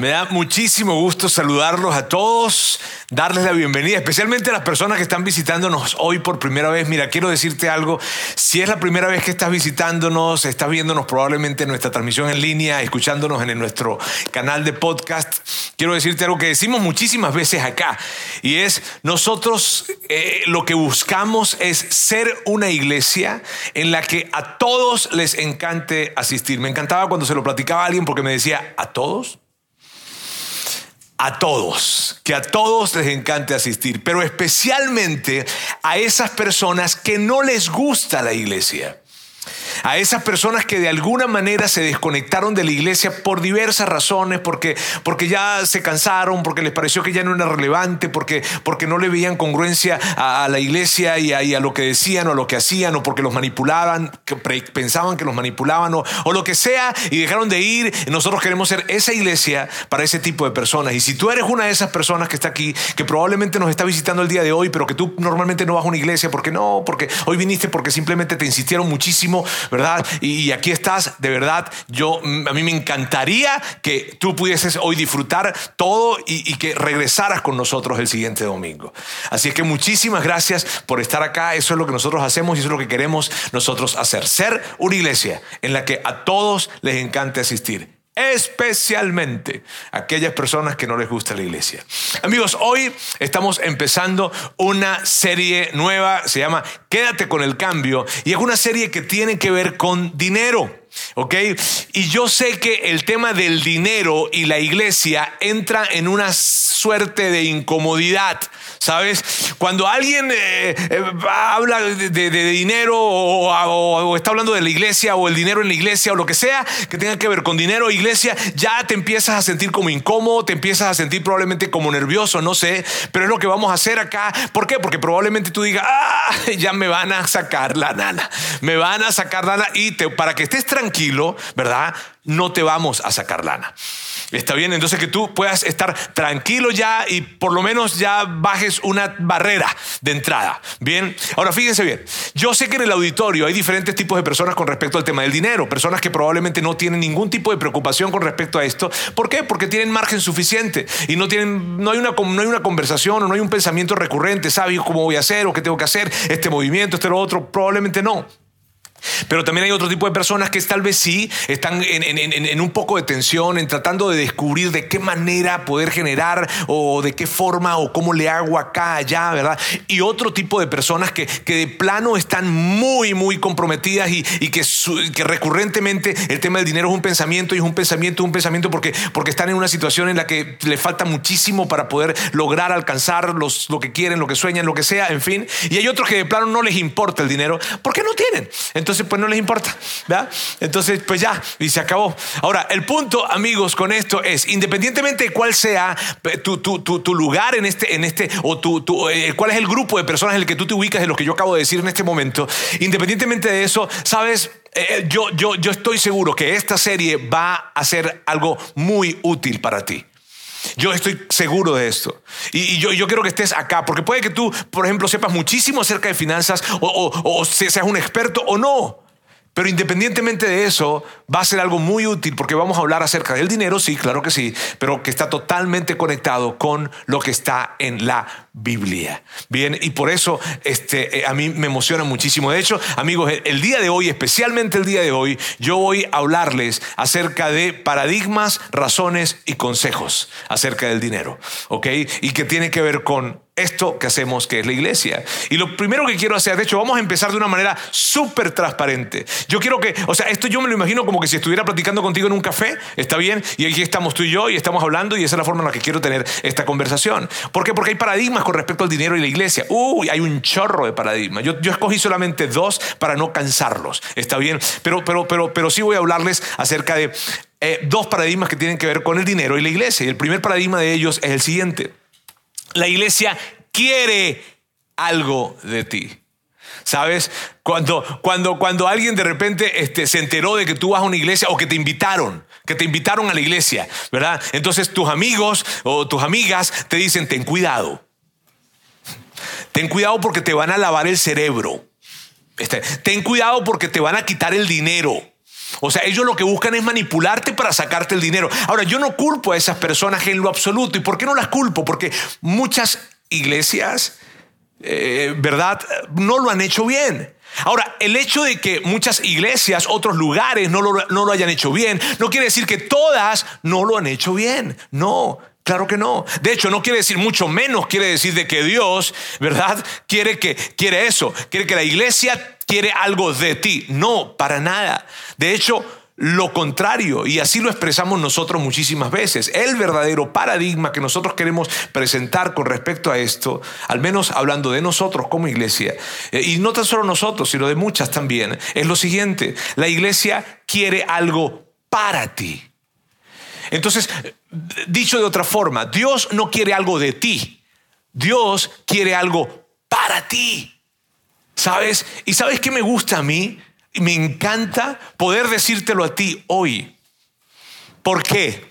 Me da muchísimo gusto saludarlos a todos darles la bienvenida, especialmente a las personas que están visitándonos hoy por primera vez. Mira, quiero decirte algo. Si es la primera vez que estás visitándonos, estás viéndonos probablemente en nuestra transmisión en línea, escuchándonos en nuestro canal de podcast, quiero decirte algo que decimos muchísimas veces acá. Y es, nosotros eh, lo que buscamos es ser una iglesia en la que a todos les encante asistir. Me encantaba cuando se lo platicaba a alguien porque me decía, ¿a todos? A todos, que a todos les encante asistir, pero especialmente a esas personas que no les gusta la iglesia a esas personas que de alguna manera se desconectaron de la iglesia por diversas razones, porque, porque ya se cansaron, porque les pareció que ya no era relevante, porque, porque no le veían congruencia a, la iglesia y a, lo que decían o a lo que hacían, o porque los manipulaban, pensaban que los manipulaban, o, o lo que sea, y dejaron de ir. Nosotros queremos ser esa iglesia para ese tipo de personas. Y si tú eres una de esas personas que está aquí, que probablemente nos está visitando el día de hoy, pero que tú normalmente no vas a una iglesia, porque no, porque hoy viniste porque simplemente te insistieron muchísimo, ¿verdad? Y, aquí estás, de verdad, yo, mm, a mí me encantaría que tú pudieses hoy disfrutar todo y, y que regresaras con nosotros el siguiente domingo. Así es que muchísimas gracias por estar acá, eso es lo que nosotros hacemos y eso es lo que queremos nosotros hacer, ser una iglesia en la que a todos les encante asistir especialmente aquellas personas que no les gusta la iglesia. Amigos, hoy estamos empezando una serie nueva, se llama Quédate con el cambio, y es una serie que tiene que ver con dinero. ¿ok? Y yo sé que el tema del dinero y la iglesia entra en una suerte de incomodidad, ¿sabes? Cuando alguien eh, eh, habla de, dinero o, está hablando de la iglesia o el dinero en la iglesia o lo que sea que tenga que ver con dinero o iglesia, ya te empiezas a sentir como incómodo, te empiezas a sentir probablemente como nervioso, no sé, pero es lo que vamos a hacer acá. ¿Por qué? Porque probablemente tú digas, ah, ya me van a sacar la nana, me van a sacar lana y te, para que estés tranquilo, ¿verdad? No te vamos a sacar lana. Está bien, entonces que tú puedas estar tranquilo ya y por lo menos ya bajes una barrera de entrada. Bien, ahora fíjense bien, yo sé que en el auditorio hay diferentes tipos de personas con respecto al tema del dinero, personas que probablemente no tienen ningún tipo de preocupación con respecto a esto. ¿Por qué? Porque tienen margen suficiente y no, tienen, no, hay, una, no hay una conversación o no hay un pensamiento recurrente, ¿sabes cómo voy a hacer o qué tengo que hacer? Este movimiento, este lo otro, probablemente no. Pero también hay otro tipo de personas que tal vez sí están en, un poco de tensión, en tratando de descubrir de qué manera poder generar o de qué forma o cómo le hago acá, allá, ¿verdad? Y otro tipo de personas que, de plano están muy, muy comprometidas y, que, que, recurrentemente el tema del dinero es un pensamiento y es un pensamiento, un pensamiento porque, porque están en una situación en la que le falta muchísimo para poder lograr alcanzar los, lo que quieren, lo que sueñan, lo que sea, en fin. Y hay otros que de plano no les importa el dinero porque no tienen. Entonces, entonces pues no les importa, ¿verdad? Entonces pues ya, y se acabó. Ahora, el punto, amigos, con esto es, independientemente de cuál sea tu, tu, tu, lugar en este, en este o tu, eh, cuál es el grupo de personas en el que tú te ubicas de lo que yo acabo de decir en este momento, independientemente de eso, sabes, eh, yo, yo, yo estoy seguro que esta serie va a ser algo muy útil para ti. Yo estoy seguro de esto. Y, yo, yo, quiero que estés acá, porque puede que tú, por ejemplo, sepas muchísimo acerca de finanzas o, o seas un experto o no. Pero independientemente de eso, va a ser algo muy útil porque vamos a hablar acerca del dinero, sí, claro que sí, pero que está totalmente conectado con lo que está en la Biblia. Bien, y por eso este, eh, a mí me emociona muchísimo. De hecho, amigos, el día de hoy, especialmente el día de hoy, yo voy a hablarles acerca de paradigmas, razones y consejos acerca del dinero, ¿ok? Y que tiene que ver con esto que hacemos que es la iglesia. Y lo primero que quiero hacer, de hecho, vamos a empezar de una manera súper transparente. Yo quiero que, o sea, esto yo me lo imagino como que si estuviera platicando contigo en un café, ¿está bien? Y aquí estamos tú y yo y estamos hablando y esa es la forma en la que quiero tener esta conversación. ¿Por qué? Porque hay paradigmas con respecto al dinero y la iglesia. Uy, hay un chorro de paradigmas. Yo, yo escogí solamente dos para no cansarlos, ¿está bien? Pero, pero, pero, pero sí voy a hablarles acerca de eh, dos paradigmas que tienen que ver con el dinero y la iglesia. Y el primer paradigma de ellos es el siguiente. La iglesia quiere algo de ti. ¿Sabes? Cuando, cuando, cuando alguien de repente este, se enteró de que tú vas a una iglesia o que te invitaron, que te invitaron a la iglesia, ¿verdad? Entonces tus amigos o tus amigas te dicen, ten cuidado. Ten cuidado porque te van a lavar el cerebro. Este, ten cuidado porque te van a quitar el dinero. O sea, ellos lo que buscan es manipularte para sacarte el dinero. Ahora, yo no culpo a esas personas en lo absoluto. ¿Y por qué no las culpo? Porque muchas iglesias, eh, ¿verdad? No lo han hecho bien. Ahora, el hecho de que muchas iglesias, otros lugares no lo, no lo hayan hecho bien, no quiere decir que todas no lo han hecho bien. No, Claro que no. De hecho, no quiere decir mucho menos, quiere decir de que Dios, ¿verdad? Quiere que quiere eso, quiere que la iglesia quiere algo de ti. No, para nada. De hecho, lo contrario, y así lo expresamos nosotros muchísimas veces. El verdadero paradigma que nosotros queremos presentar con respecto a esto, al menos hablando de nosotros como iglesia, eh, y no tan solo nosotros, sino de muchas también, es lo siguiente, la iglesia quiere algo para ti. Entonces, dicho de otra forma, Dios no quiere algo de ti, Dios quiere algo para ti. ¿Sabes? ¿Y sabes qué me gusta a mí? Me encanta poder decírtelo a ti hoy. ¿Por qué?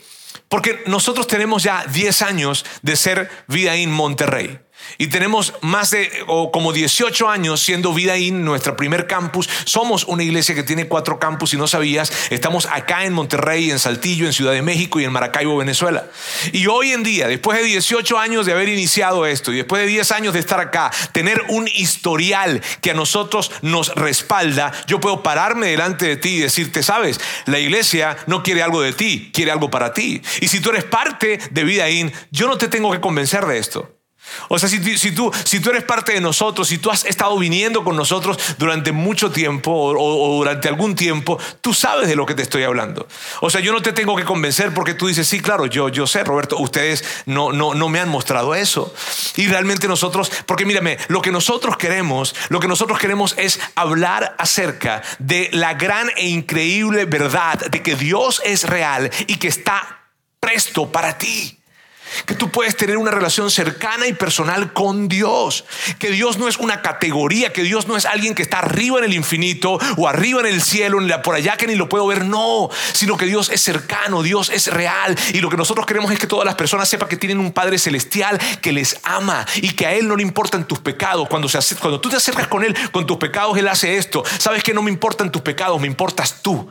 Porque nosotros tenemos ya 10 años de ser Vida en Monterrey. Y tenemos más de o como 18 años siendo Vida In, nuestra primer campus. Somos una iglesia que tiene cuatro campus, y no sabías. Estamos acá en Monterrey, en Saltillo, en Ciudad de México y en Maracaibo, Venezuela. Y hoy en día, después de 18 años de haber iniciado esto y después de 10 años de estar acá, tener un historial que a nosotros nos respalda, yo puedo pararme delante de ti y decirte, sabes, la iglesia no quiere algo de ti, quiere algo para ti. Y si tú eres parte de Vida In, yo no te tengo que convencer de esto. O sea, si, tú, si tú eres parte de nosotros, si tú has estado viniendo con nosotros durante mucho tiempo o, durante algún tiempo, tú sabes de lo que te estoy hablando. O sea, yo no te tengo que convencer porque tú dices, sí, claro, yo, yo sé, Roberto, ustedes no, no, no me han mostrado eso. Y realmente nosotros, porque mírame, lo que nosotros queremos, lo que nosotros queremos es hablar acerca de la gran e increíble verdad de que Dios es real y que está presto para ti que tú puedes tener una relación cercana y personal con Dios, que Dios no es una categoría, que Dios no es alguien que está arriba en el infinito o arriba en el cielo, por allá que ni lo puedo ver, no, sino que Dios es cercano, Dios es real y lo que nosotros queremos es que todas las personas sepan que tienen un Padre celestial que les ama y que a Él no le importan tus pecados. Cuando, se, cuando tú te acercas con Él, con tus pecados, Él hace esto. Sabes que no me importan tus pecados, me importas tú.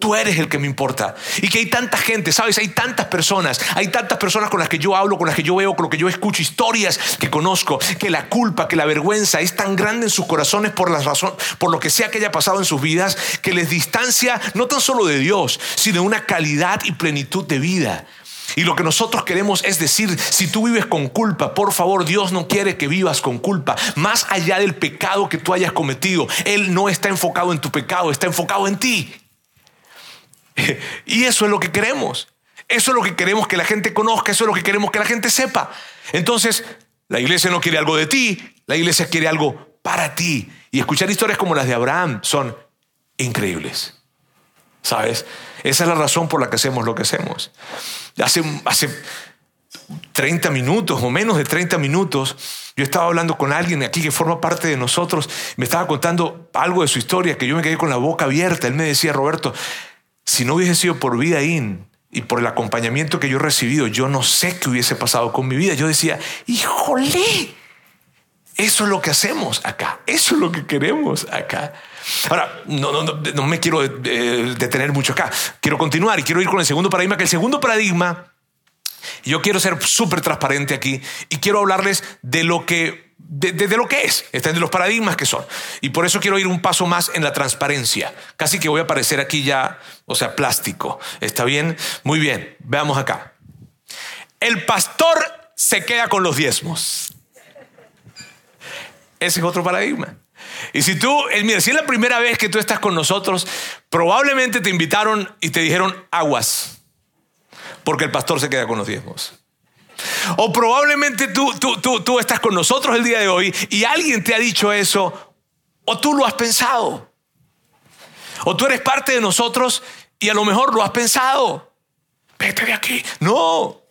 Tú eres el que me importa. Y que hay tanta gente, ¿sabes? Hay tantas personas, hay tantas personas con las que yo hablo, con las que yo veo, con las que yo escucho, historias que conozco, que la culpa, que la vergüenza es tan grande en sus corazones por la razón, por lo que sea que haya pasado en sus vidas, que les distancia no tan solo de Dios, sino de una calidad y plenitud de vida. Y lo que nosotros queremos es decir, si tú vives con culpa, por favor, Dios no quiere que vivas con culpa. Más allá del pecado que tú hayas cometido, Él no está enfocado en tu pecado, está enfocado en ti. Y eso es lo que queremos. Eso es lo que queremos que la gente conozca, eso es lo que queremos que la gente sepa. Entonces, la iglesia no quiere algo de ti, la iglesia quiere algo para ti. Y escuchar historias como las de Abraham son increíbles. ¿Sabes? Esa es la razón por la que hacemos lo que hacemos. Hace, hace 30 minutos o menos de 30 minutos, yo estaba hablando con alguien aquí que forma parte de nosotros, me estaba contando algo de su historia que yo me quedé con la boca abierta. Él me decía, Roberto, si no hubiese sido por Vida In y por el acompañamiento que yo he recibido, yo no sé qué hubiese pasado con mi vida. Yo decía, híjole, eso es lo que hacemos acá, eso es lo que queremos acá. Ahora, no, no, no, me quiero eh, detener mucho acá, quiero continuar y quiero ir con el segundo paradigma, que el segundo paradigma, yo quiero ser súper transparente aquí y quiero hablarles de lo que de, lo que es, de los paradigmas que son. Y por eso quiero ir un paso más en la transparencia. Casi que voy a aparecer aquí ya, o sea, plástico. ¿Está bien? Muy bien, veamos acá. El pastor se queda con los diezmos. Ese es otro paradigma. Y si tú, eh, mira, si es la primera vez que tú estás con nosotros, probablemente te invitaron y te dijeron aguas, porque el pastor se queda con los diezmos. O probablemente tú, tú, tú, estás con nosotros el día de hoy y alguien te ha dicho eso, o tú lo has pensado. O tú eres parte de nosotros y a lo mejor lo has pensado. Vete de aquí. No.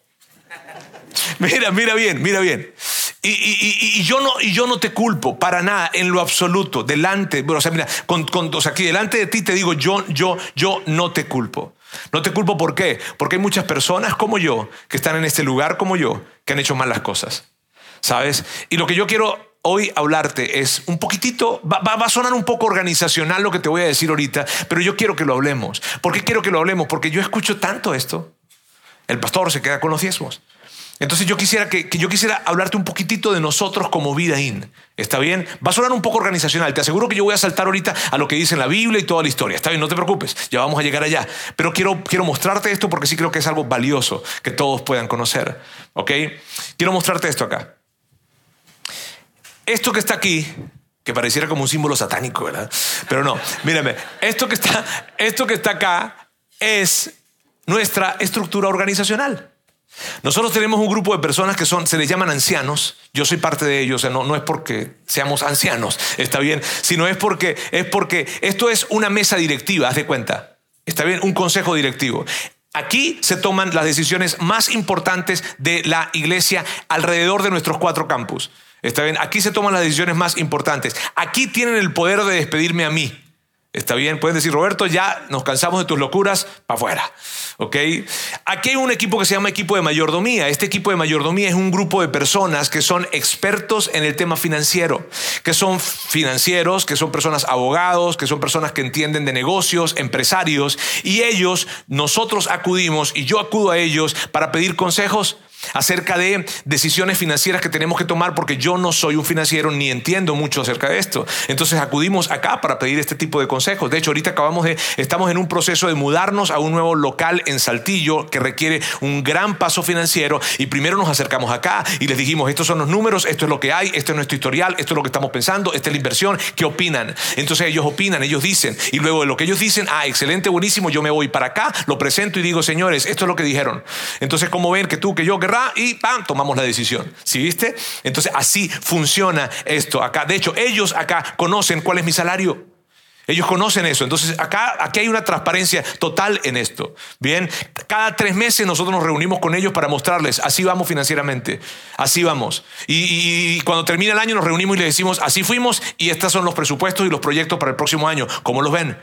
Mira, mira bien, mira bien. Y, yo no, y yo no te culpo para nada, en lo absoluto, delante, o sea, mira, con, aquí delante de ti te digo, yo, yo, yo no te culpo. No te culpo ¿por qué? Porque hay muchas personas como yo que están en este lugar como yo que han hecho mal las cosas. ¿Sabes? Y lo que yo quiero hoy hablarte es un poquitito, va, va, a sonar un poco organizacional lo que te voy a decir ahorita, pero yo quiero que lo hablemos. ¿Por qué quiero que lo hablemos? Porque yo escucho tanto esto. El pastor se queda con los diezmos. Entonces yo quisiera que, yo quisiera hablarte un poquitito de nosotros como vida in. ¿Está bien? Va a sonar un poco organizacional. Te aseguro que yo voy a saltar ahorita a lo que dice en la Biblia y toda la historia. Está bien, no te preocupes. Ya vamos a llegar allá. Pero quiero, quiero mostrarte esto porque sí creo que es algo valioso que todos puedan conocer. ¿Ok? Quiero mostrarte esto acá. Esto que está aquí, que pareciera como un símbolo satánico, ¿verdad? Pero no, mírame, esto que está, esto que está acá es nuestra estructura organizacional. Nosotros tenemos un grupo de personas que son, se les llaman ancianos. Yo soy parte de ellos, no, no es porque seamos ancianos, está bien, sino es porque, es porque esto es una mesa directiva, haz de cuenta. Está bien, un consejo directivo. Aquí se toman las decisiones más importantes de la iglesia alrededor de nuestros cuatro campus. Está bien, aquí se toman las decisiones más importantes. Aquí tienen el poder de despedirme a mí. Está bien, pueden decir, Roberto, ya nos cansamos de tus locuras, para afuera. ¿Ok? Aquí hay un equipo que se llama equipo de mayordomía. Este equipo de mayordomía es un grupo de personas que son expertos en el tema financiero, que son financieros, que son personas abogados, que son personas que entienden de negocios, empresarios, y ellos, nosotros acudimos y yo acudo a ellos para pedir consejos acerca de decisiones financieras que tenemos que tomar porque yo no soy un financiero ni entiendo mucho acerca de esto. Entonces acudimos acá para pedir este tipo de consejos. De hecho, ahorita acabamos de, estamos en un proceso de mudarnos a un nuevo local en Saltillo que requiere un gran paso financiero y primero nos acercamos acá y les dijimos, estos son los números, esto es lo que hay, esto es nuestro historial, esto es lo que estamos pensando, esta es la inversión, ¿qué opinan? Entonces ellos opinan, ellos dicen y luego de lo que ellos dicen, ah, excelente, buenísimo, yo me voy para acá, lo presento y digo, señores, esto es lo que dijeron. Entonces, como ven que tú, que yo, que y ¡pam! tomamos la decisión. ¿Sí viste? Entonces así funciona esto acá. De hecho, ellos acá conocen cuál es mi salario. Ellos conocen eso. Entonces, acá, aquí hay una transparencia total en esto. Bien, cada tres meses nosotros nos reunimos con ellos para mostrarles, así vamos financieramente, así vamos. Y, y, cuando termina el año nos reunimos y les decimos, así fuimos y estos son los presupuestos y los proyectos para el próximo año. ¿Cómo los ven?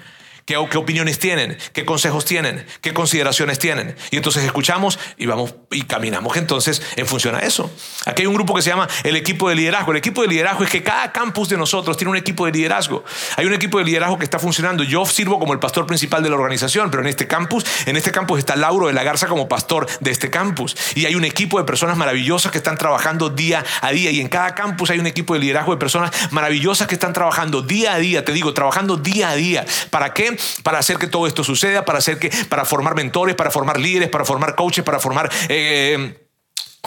¿Qué, opiniones tienen? ¿Qué consejos tienen? ¿Qué consideraciones tienen? Y entonces escuchamos y vamos y caminamos entonces en función a eso. Aquí hay un grupo que se llama el equipo de liderazgo. El equipo de liderazgo es que cada campus de nosotros tiene un equipo de liderazgo. Hay un equipo de liderazgo que está funcionando. Yo sirvo como el pastor principal de la organización, pero en este campus, en este campus está Lauro de la Garza como pastor de este campus. Y hay un equipo de personas maravillosas que están trabajando día a día. Y en cada campus hay un equipo de liderazgo de personas maravillosas que están trabajando día a día, te digo, trabajando día a día. ¿Para qué? Para hacer que todo esto suceda, para hacer que, para formar mentores, para formar líderes, para formar coaches, para formar eh,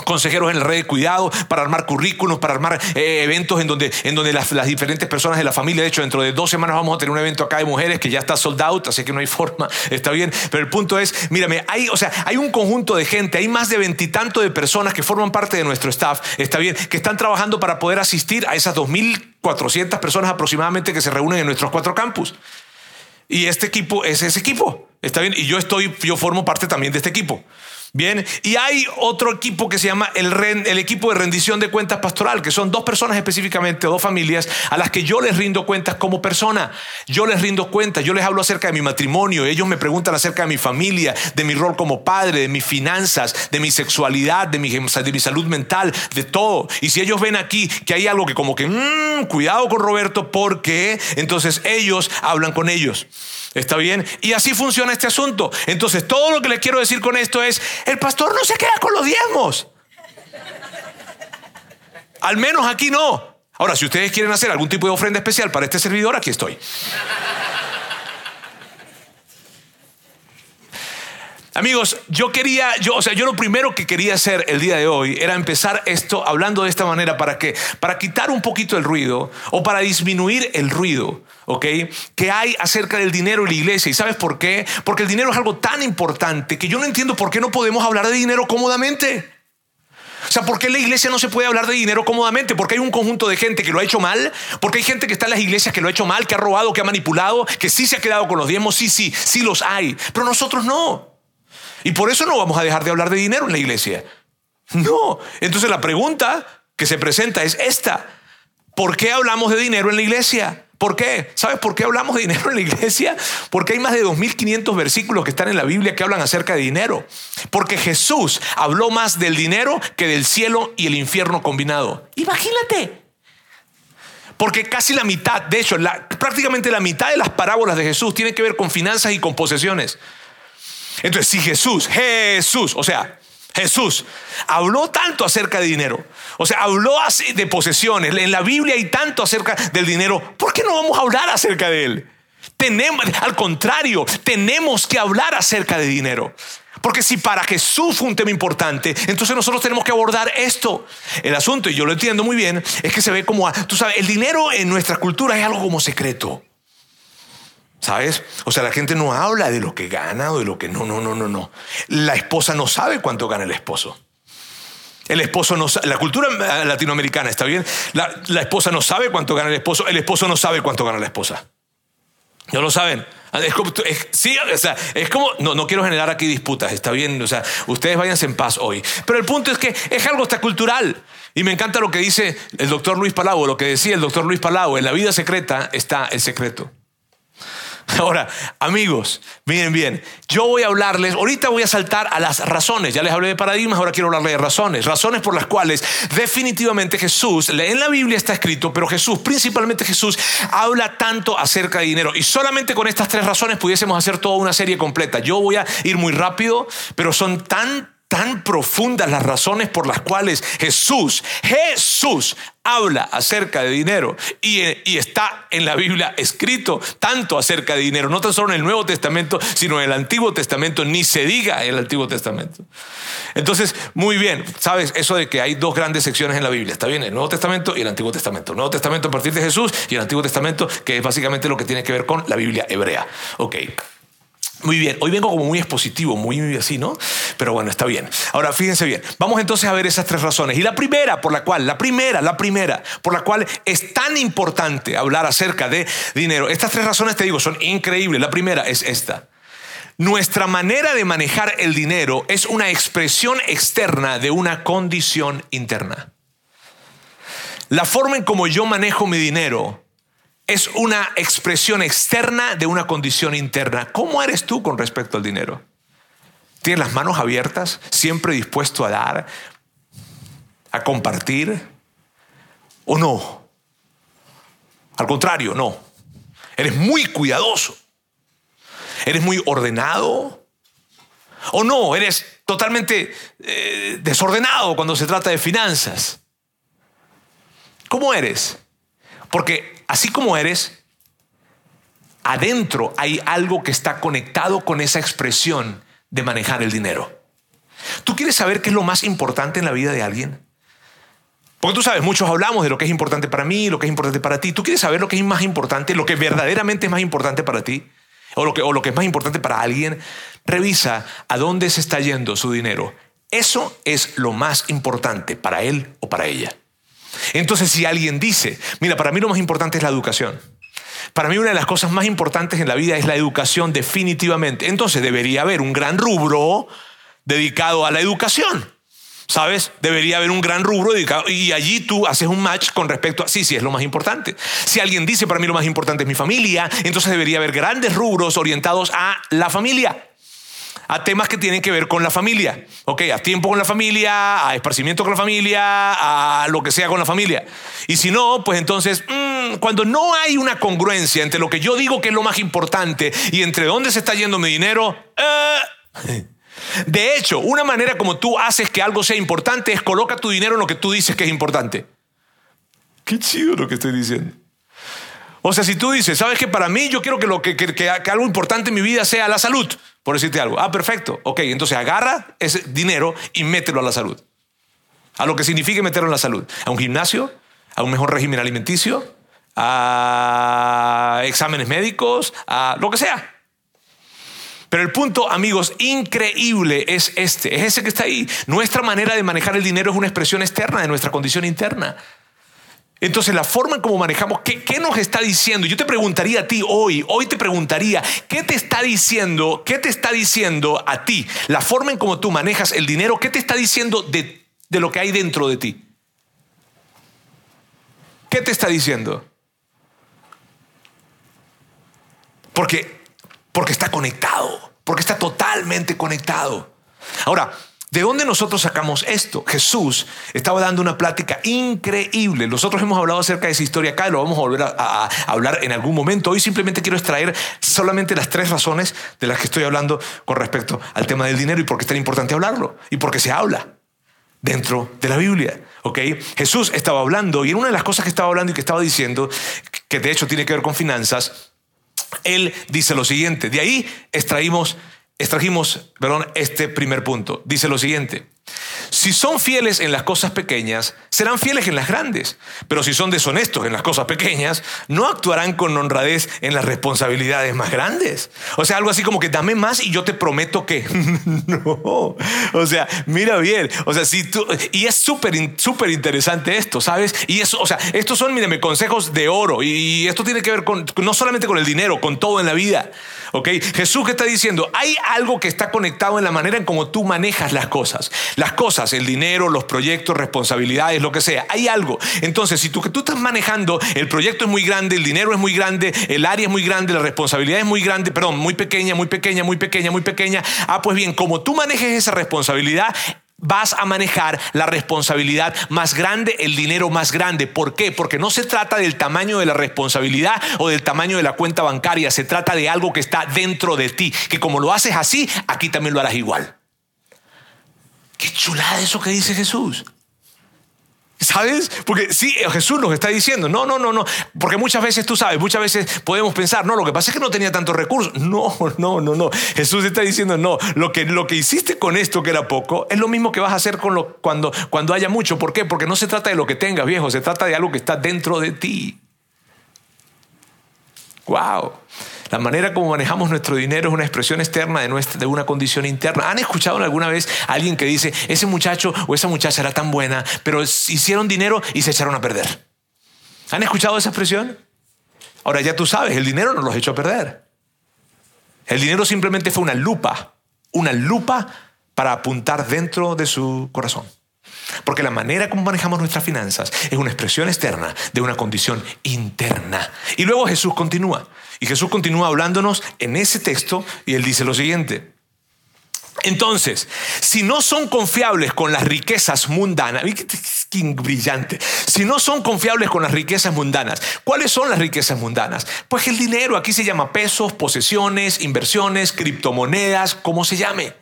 consejeros en el red de cuidado, para armar currículos, para armar eh, eventos en donde, en donde las, diferentes personas de la familia, de hecho, dentro de dos semanas vamos a tener un evento acá de mujeres que ya está sold out, así que no hay forma, está bien, pero el punto es, mírame, hay, o sea, hay un conjunto de gente, hay más de veintitantos de personas que forman parte de nuestro staff, está bien, que están trabajando para poder asistir a esas 2.400 personas aproximadamente que se reúnen en nuestros cuatro campus. Y este equipo es ese equipo. Está bien. Y yo estoy, yo formo parte también de este equipo. Bien, y hay otro equipo que se llama el, el equipo de rendición de cuentas pastoral, que son dos personas específicamente, dos familias, a las que yo les rindo cuentas como persona. Yo les rindo cuentas, yo les hablo acerca de mi matrimonio, ellos me preguntan acerca de mi familia, de mi rol como padre, de mis finanzas, de mi sexualidad, de mi, salud mental, de todo. Y si ellos ven aquí que hay algo que como que, mmm, cuidado con Roberto, porque entonces ellos hablan con ellos. ¿Está bien? Y así funciona este asunto. Entonces, todo lo que les quiero decir con esto es, el pastor no se queda con los diezmos. Al menos aquí no. Ahora, si ustedes quieren hacer algún tipo de ofrenda especial para este servidor, aquí estoy. Amigos, yo quería, yo, o sea, yo lo primero que quería hacer el día de hoy era empezar esto hablando de esta manera para que, para quitar un poquito el ruido o para disminuir el ruido, ¿ok? Que hay acerca del dinero y la iglesia. ¿Y sabes por qué? Porque el dinero es algo tan importante que yo no entiendo por qué no podemos hablar de dinero cómodamente. O sea, ¿por qué en la iglesia no se puede hablar de dinero cómodamente? Porque hay un conjunto de gente que lo ha hecho mal, porque hay gente que está en las iglesias que lo ha hecho mal, que ha robado, que ha manipulado, que sí se ha quedado con los diezmos, sí, sí, sí los hay, pero nosotros no. Y por eso no vamos a dejar de hablar de dinero en la iglesia. No. Entonces la pregunta que se presenta es esta. ¿Por qué hablamos de dinero en la iglesia? ¿Por qué? ¿Sabes por qué hablamos de dinero en la iglesia? Porque hay más de 2.500 versículos que están en la Biblia que hablan acerca de dinero. Porque Jesús habló más del dinero que del cielo y el infierno combinado. Imagínate. Porque casi la mitad, de hecho, prácticamente la mitad de las parábolas de Jesús tiene que ver con finanzas y con posesiones. Entonces, si Jesús, Jesús, o sea, Jesús habló tanto acerca de dinero, o sea, habló así de posesiones, en la Biblia hay tanto acerca del dinero, ¿por qué no vamos a hablar acerca de él? Tenemos, al contrario, tenemos que hablar acerca de dinero. Porque si para Jesús fue un tema importante, entonces nosotros tenemos que abordar esto. El asunto, y yo lo entiendo muy bien, es que se ve como, tú sabes, el dinero en nuestra cultura es algo como secreto. ¿Sabes? O sea, la gente no habla de lo que gana o de lo que no, no, no, no, no. La esposa no sabe cuánto gana el esposo. El esposo no sabe, la cultura latinoamericana, ¿está bien? La, la, esposa no sabe cuánto gana el esposo, el esposo no sabe cuánto gana la esposa. ¿No lo saben? Es como, sí, o sea, es como, no, no quiero generar aquí disputas, está bien, o sea, ustedes váyanse en paz hoy. Pero el punto es que es algo hasta cultural. Y me encanta lo que dice el doctor Luis Palau, lo que decía el doctor Luis Palau, en la vida secreta está el secreto. Ahora, amigos, miren bien, yo voy a hablarles, ahorita voy a saltar a las razones, ya les hablé de paradigmas, ahora quiero hablarles de razones, razones por las cuales definitivamente Jesús, en la Biblia está escrito, pero Jesús, principalmente Jesús, habla tanto acerca de dinero. Y solamente con estas tres razones pudiésemos hacer toda una serie completa. Yo voy a ir muy rápido, pero son tan tan profundas las razones por las cuales Jesús, Jesús habla acerca de dinero y, está en la Biblia escrito tanto acerca de dinero, no tan solo en el Nuevo Testamento, sino en el Antiguo Testamento, ni se diga en el Antiguo Testamento. Entonces, muy bien, sabes eso de que hay dos grandes secciones en la Biblia, está bien, el Nuevo Testamento y el Antiguo Testamento. El Nuevo Testamento a partir de Jesús y el Antiguo Testamento, que es básicamente lo que tiene que ver con la Biblia hebrea. Ok. Muy bien, hoy vengo como muy expositivo, muy así, ¿no? Pero bueno, está bien. Ahora, fíjense bien, vamos entonces a ver esas tres razones. Y la primera por la cual, la primera, la primera, por la cual es tan importante hablar acerca de dinero. Estas tres razones, te digo, son increíbles. La primera es esta. Nuestra manera de manejar el dinero es una expresión externa de una condición interna. La forma en como yo manejo mi dinero es una expresión externa de una condición interna. ¿Cómo eres tú con respecto al dinero? ¿Tienes las manos abiertas, siempre dispuesto a dar, a compartir? ¿O no? Al contrario, no. Eres muy cuidadoso. Eres muy ordenado. ¿O no? Eres totalmente eh, desordenado cuando se trata de finanzas. ¿Cómo eres? Porque así como eres, adentro hay algo que está conectado con esa expresión de manejar el dinero. ¿Tú quieres saber qué es lo más importante en la vida de alguien? Porque tú sabes, muchos hablamos de lo que es importante para mí, lo que es importante para ti. ¿Tú quieres saber lo que es más importante, lo que verdaderamente es más importante para ti? O lo que, o lo que es más importante para alguien. Revisa a dónde se está yendo su dinero. Eso es lo más importante para él o para ella. Entonces, si alguien dice, mira, para mí lo más importante es la educación. Para mí una de las cosas más importantes en la vida es la educación definitivamente. Entonces debería haber un gran rubro dedicado a la educación. ¿Sabes? Debería haber un gran rubro dedicado y allí tú haces un match con respecto a, sí, sí, es lo más importante. Si alguien dice, para mí lo más importante es mi familia, entonces debería haber grandes rubros orientados a la familia a temas que tienen que ver con la familia. Ok, a tiempo con la familia, a esparcimiento con la familia, a lo que sea con la familia. Y si no, pues entonces, mm, cuando no hay una congruencia entre lo que yo digo que es lo más importante y entre dónde se está yendo mi dinero, eh, de hecho, una manera como tú haces que algo sea importante es coloca tu dinero en lo que tú dices que es importante. Qué chido lo que estoy diciendo. O sea, si tú dices, sabes que para mí yo quiero que, lo, que, que, algo importante en mi vida sea la salud, por decirte algo. Ah, perfecto. Ok, entonces agarra ese dinero y mételo a la salud. A lo que signifique meterlo en la salud. A un gimnasio, a un mejor régimen alimenticio, a exámenes médicos, a lo que sea. Pero el punto, amigos, increíble es este, es ese que está ahí. Nuestra manera de manejar el dinero es una expresión externa de nuestra condición interna. Entonces, la forma en cómo manejamos, ¿qué, ¿qué, nos está diciendo? Yo te preguntaría a ti hoy, hoy te preguntaría, ¿qué te está diciendo? ¿Qué te está diciendo a ti? La forma en cómo tú manejas el dinero, ¿qué te está diciendo de, de lo que hay dentro de ti? qué te está diciendo? Porque, porque está conectado, porque está totalmente conectado. Ahora, ¿De dónde nosotros sacamos esto? Jesús estaba dando una plática increíble. Nosotros hemos hablado acerca de esa historia acá y lo vamos a volver a, hablar en algún momento. Hoy simplemente quiero extraer solamente las tres razones de las que estoy hablando con respecto al tema del dinero y por qué es tan importante hablarlo y por qué se habla dentro de la Biblia. ¿ok? Jesús estaba hablando y en una de las cosas que estaba hablando y que estaba diciendo, que de hecho tiene que ver con finanzas, él dice lo siguiente, de ahí extraímos extrajimos, perdón, este primer punto. Dice lo siguiente. Si son fieles en las cosas pequeñas, serán fieles en las grandes. Pero si son deshonestos en las cosas pequeñas, no actuarán con honradez en las responsabilidades más grandes. O sea, algo así como que dame más y yo te prometo que no. O sea, mira bien. O sea, si tú y es súper súper interesante esto, ¿sabes? Y eso, o sea, estos son, mírame, consejos de oro y esto tiene que ver con no solamente con el dinero, con todo en la vida. ¿Ok? Jesús está diciendo, hay algo que está conectado en la manera en cómo tú manejas las cosas. Las cosas, el dinero, los proyectos, responsabilidades, lo que sea. Hay algo. Entonces, si tú que tú estás manejando, el proyecto es muy grande, el dinero es muy grande, el área es muy grande, la responsabilidad es muy grande, perdón, muy pequeña, muy pequeña, muy pequeña, muy pequeña. Ah, pues bien, como tú manejes esa responsabilidad, vas a manejar la responsabilidad más grande, el dinero más grande. ¿Por qué? Porque no se trata del tamaño de la responsabilidad o del tamaño de la cuenta bancaria, se trata de algo que está dentro de ti, que como lo haces así, aquí también lo harás igual. Qué chulada eso que dice Jesús. ¿Sabes? Porque sí, Jesús nos está diciendo, no, no, no, no, porque muchas veces tú sabes, muchas veces podemos pensar, no, lo que pasa es que no tenía tantos recursos. No, no, no, no. Jesús está diciendo, no, lo que, lo que hiciste con esto que era poco, es lo mismo que vas a hacer con lo, cuando, cuando haya mucho. ¿Por qué? Porque no se trata de lo que tengas, viejo, se trata de algo que está dentro de ti. Wow. La manera como manejamos nuestro dinero es una expresión externa de, una condición interna. ¿Han escuchado alguna vez a alguien que dice, ese muchacho o esa muchacha era tan buena, pero hicieron dinero y se echaron a perder? ¿Han escuchado esa expresión? Ahora ya tú sabes, el dinero no los echó a perder. El dinero simplemente fue una lupa, una lupa para apuntar dentro de su corazón. Porque la manera como manejamos nuestras finanzas es una expresión externa de una condición interna. Y luego Jesús continúa. Y Jesús continúa hablándonos en ese texto y él dice lo siguiente. Entonces, si no son confiables con las riquezas mundanas, qué brillante, si no son confiables con las riquezas mundanas, ¿cuáles son las riquezas mundanas? Pues el dinero, aquí se llama pesos, posesiones, inversiones, criptomonedas, como se llame.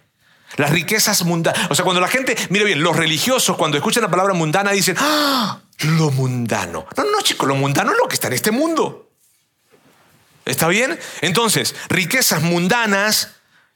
Las riquezas mundanas. O sea, cuando la gente, mire bien, los religiosos cuando escuchan la palabra mundana dicen, ¡Ah! Lo mundano. No, no, chicos, lo mundano es lo que está en este mundo. ¿Está bien? Entonces, riquezas mundanas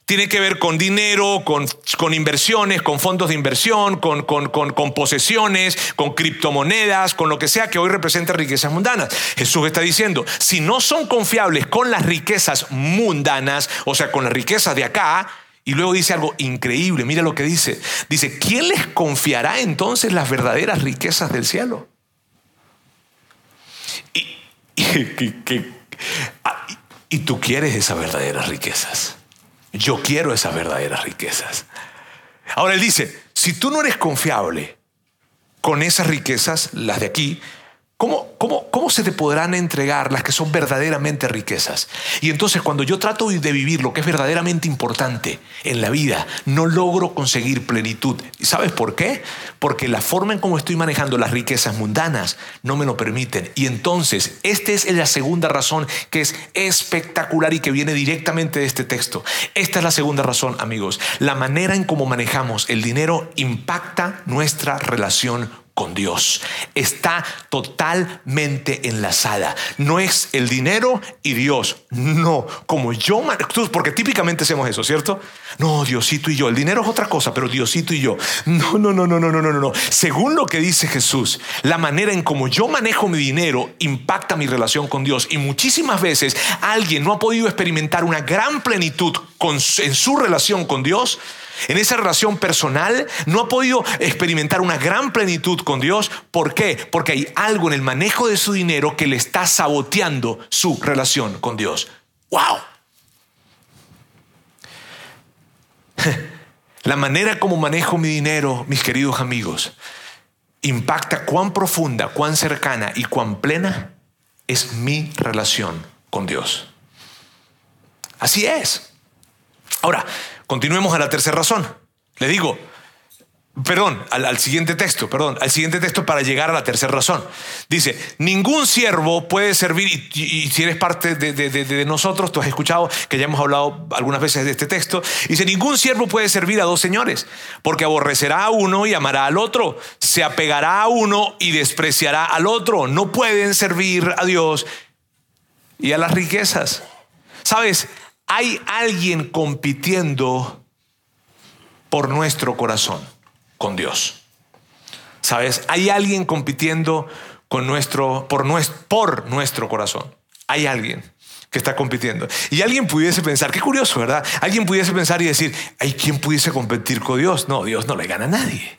tiene que ver con dinero, con, con inversiones, con fondos de inversión, con, con, con, posesiones, con criptomonedas, con lo que sea que hoy representa riquezas mundanas. Jesús está diciendo, si no son confiables con las riquezas mundanas, o sea, con las riquezas de acá, y luego dice algo increíble, mira lo que dice. Dice, ¿quién les confiará entonces las verdaderas riquezas del cielo? Y, Ah, y tú quieres esas verdaderas riquezas. Yo quiero esas verdaderas riquezas. Ahora él dice, si tú no eres confiable con esas riquezas, las de aquí, ¿Cómo, cómo, se te podrán entregar las que son verdaderamente riquezas? Y entonces cuando yo trato de vivir lo que es verdaderamente importante en la vida, no logro conseguir plenitud. ¿Y sabes por qué? Porque la forma en cómo estoy manejando las riquezas mundanas no me lo permiten. Y entonces, esta es la segunda razón que es espectacular y que viene directamente de este texto. Esta es la segunda razón, amigos. La manera en cómo manejamos el dinero impacta nuestra relación con Dios. Está totalmente enlazada. No es el dinero y Dios. No, como yo, porque típicamente hacemos eso, ¿cierto? No, Diosito y yo. El dinero es otra cosa, pero Diosito y yo. No, no, no, no, no, no, no, no. Según lo que dice Jesús, la manera en como yo manejo mi dinero impacta mi relación con Dios. Y muchísimas veces alguien no ha podido experimentar una gran plenitud en su relación con Dios en esa relación personal no ha podido experimentar una gran plenitud con Dios. ¿Por qué? Porque hay algo en el manejo de su dinero que le está saboteando su relación con Dios. ¡Wow! La manera como manejo mi dinero, mis queridos amigos, impacta cuán profunda, cuán cercana y cuán plena es mi relación con Dios. Así es. Ahora, continuemos a la tercera razón. Le digo, Perdón, al, siguiente texto, perdón, al siguiente texto para llegar a la tercera razón. Dice, ningún siervo puede servir, y, si eres parte de, nosotros, tú has escuchado que ya hemos hablado algunas veces de este texto, dice, ningún siervo puede servir a dos señores, porque aborrecerá a uno y amará al otro, se apegará a uno y despreciará al otro. No pueden servir a Dios y a las riquezas. Sabes, hay alguien compitiendo por nuestro corazón con Dios. ¿Sabes? Hay alguien compitiendo con nuestro, por, nuestro, por nuestro corazón. Hay alguien que está compitiendo. Y alguien pudiese pensar, qué curioso, ¿verdad? Alguien pudiese pensar y decir, ¿hay quien pudiese competir con Dios? No, Dios no le gana a nadie.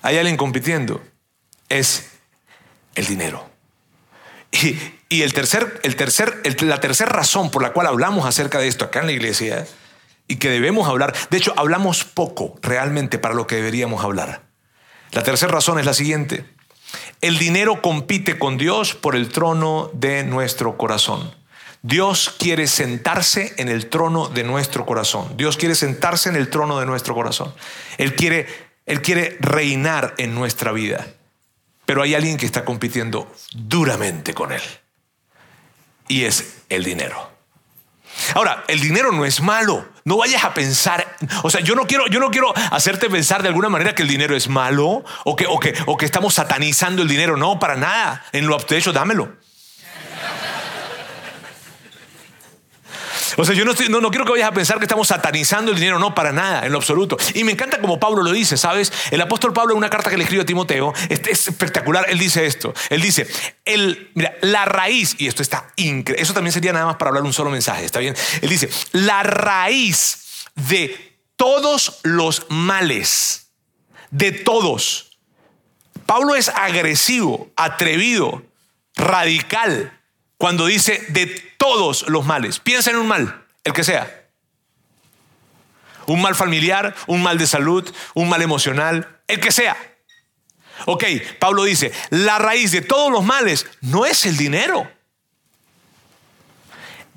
Hay alguien compitiendo. Es el dinero. Y, el tercer, el tercer, la tercera razón por la cual hablamos acerca de esto acá en la iglesia y que debemos hablar. De hecho, hablamos poco realmente para lo que deberíamos hablar. La tercera razón es la siguiente. El dinero compite con Dios por el trono de nuestro corazón. Dios quiere sentarse en el trono de nuestro corazón. Dios quiere sentarse en el trono de nuestro corazón. Él quiere, él quiere reinar en nuestra vida. Pero hay alguien que está compitiendo duramente con Él. Y es el dinero. Ahora, el dinero no es malo. No vayas a pensar, o sea, yo no quiero, yo no quiero hacerte pensar de alguna manera que el dinero es malo o que, o que, o que estamos satanizando el dinero. No, para nada. En lo de hecho, dámelo. O sea, yo no, no, quiero que vayas a pensar que estamos satanizando el dinero, no, para nada, en lo absoluto. Y me encanta como Pablo lo dice, ¿sabes? El apóstol Pablo en una carta que le escribe a Timoteo, es, es espectacular, él dice esto, él dice, el, mira, la raíz, y esto está increíble, eso también sería nada más para hablar un solo mensaje, ¿está bien? Él dice, la raíz de todos los males, de todos. Pablo es agresivo, atrevido, radical, cuando dice de todos los males. Piensa en un mal, el que sea. Un mal familiar, un mal de salud, un mal emocional, el que sea. Ok, Pablo dice, la raíz de todos los males no es el dinero,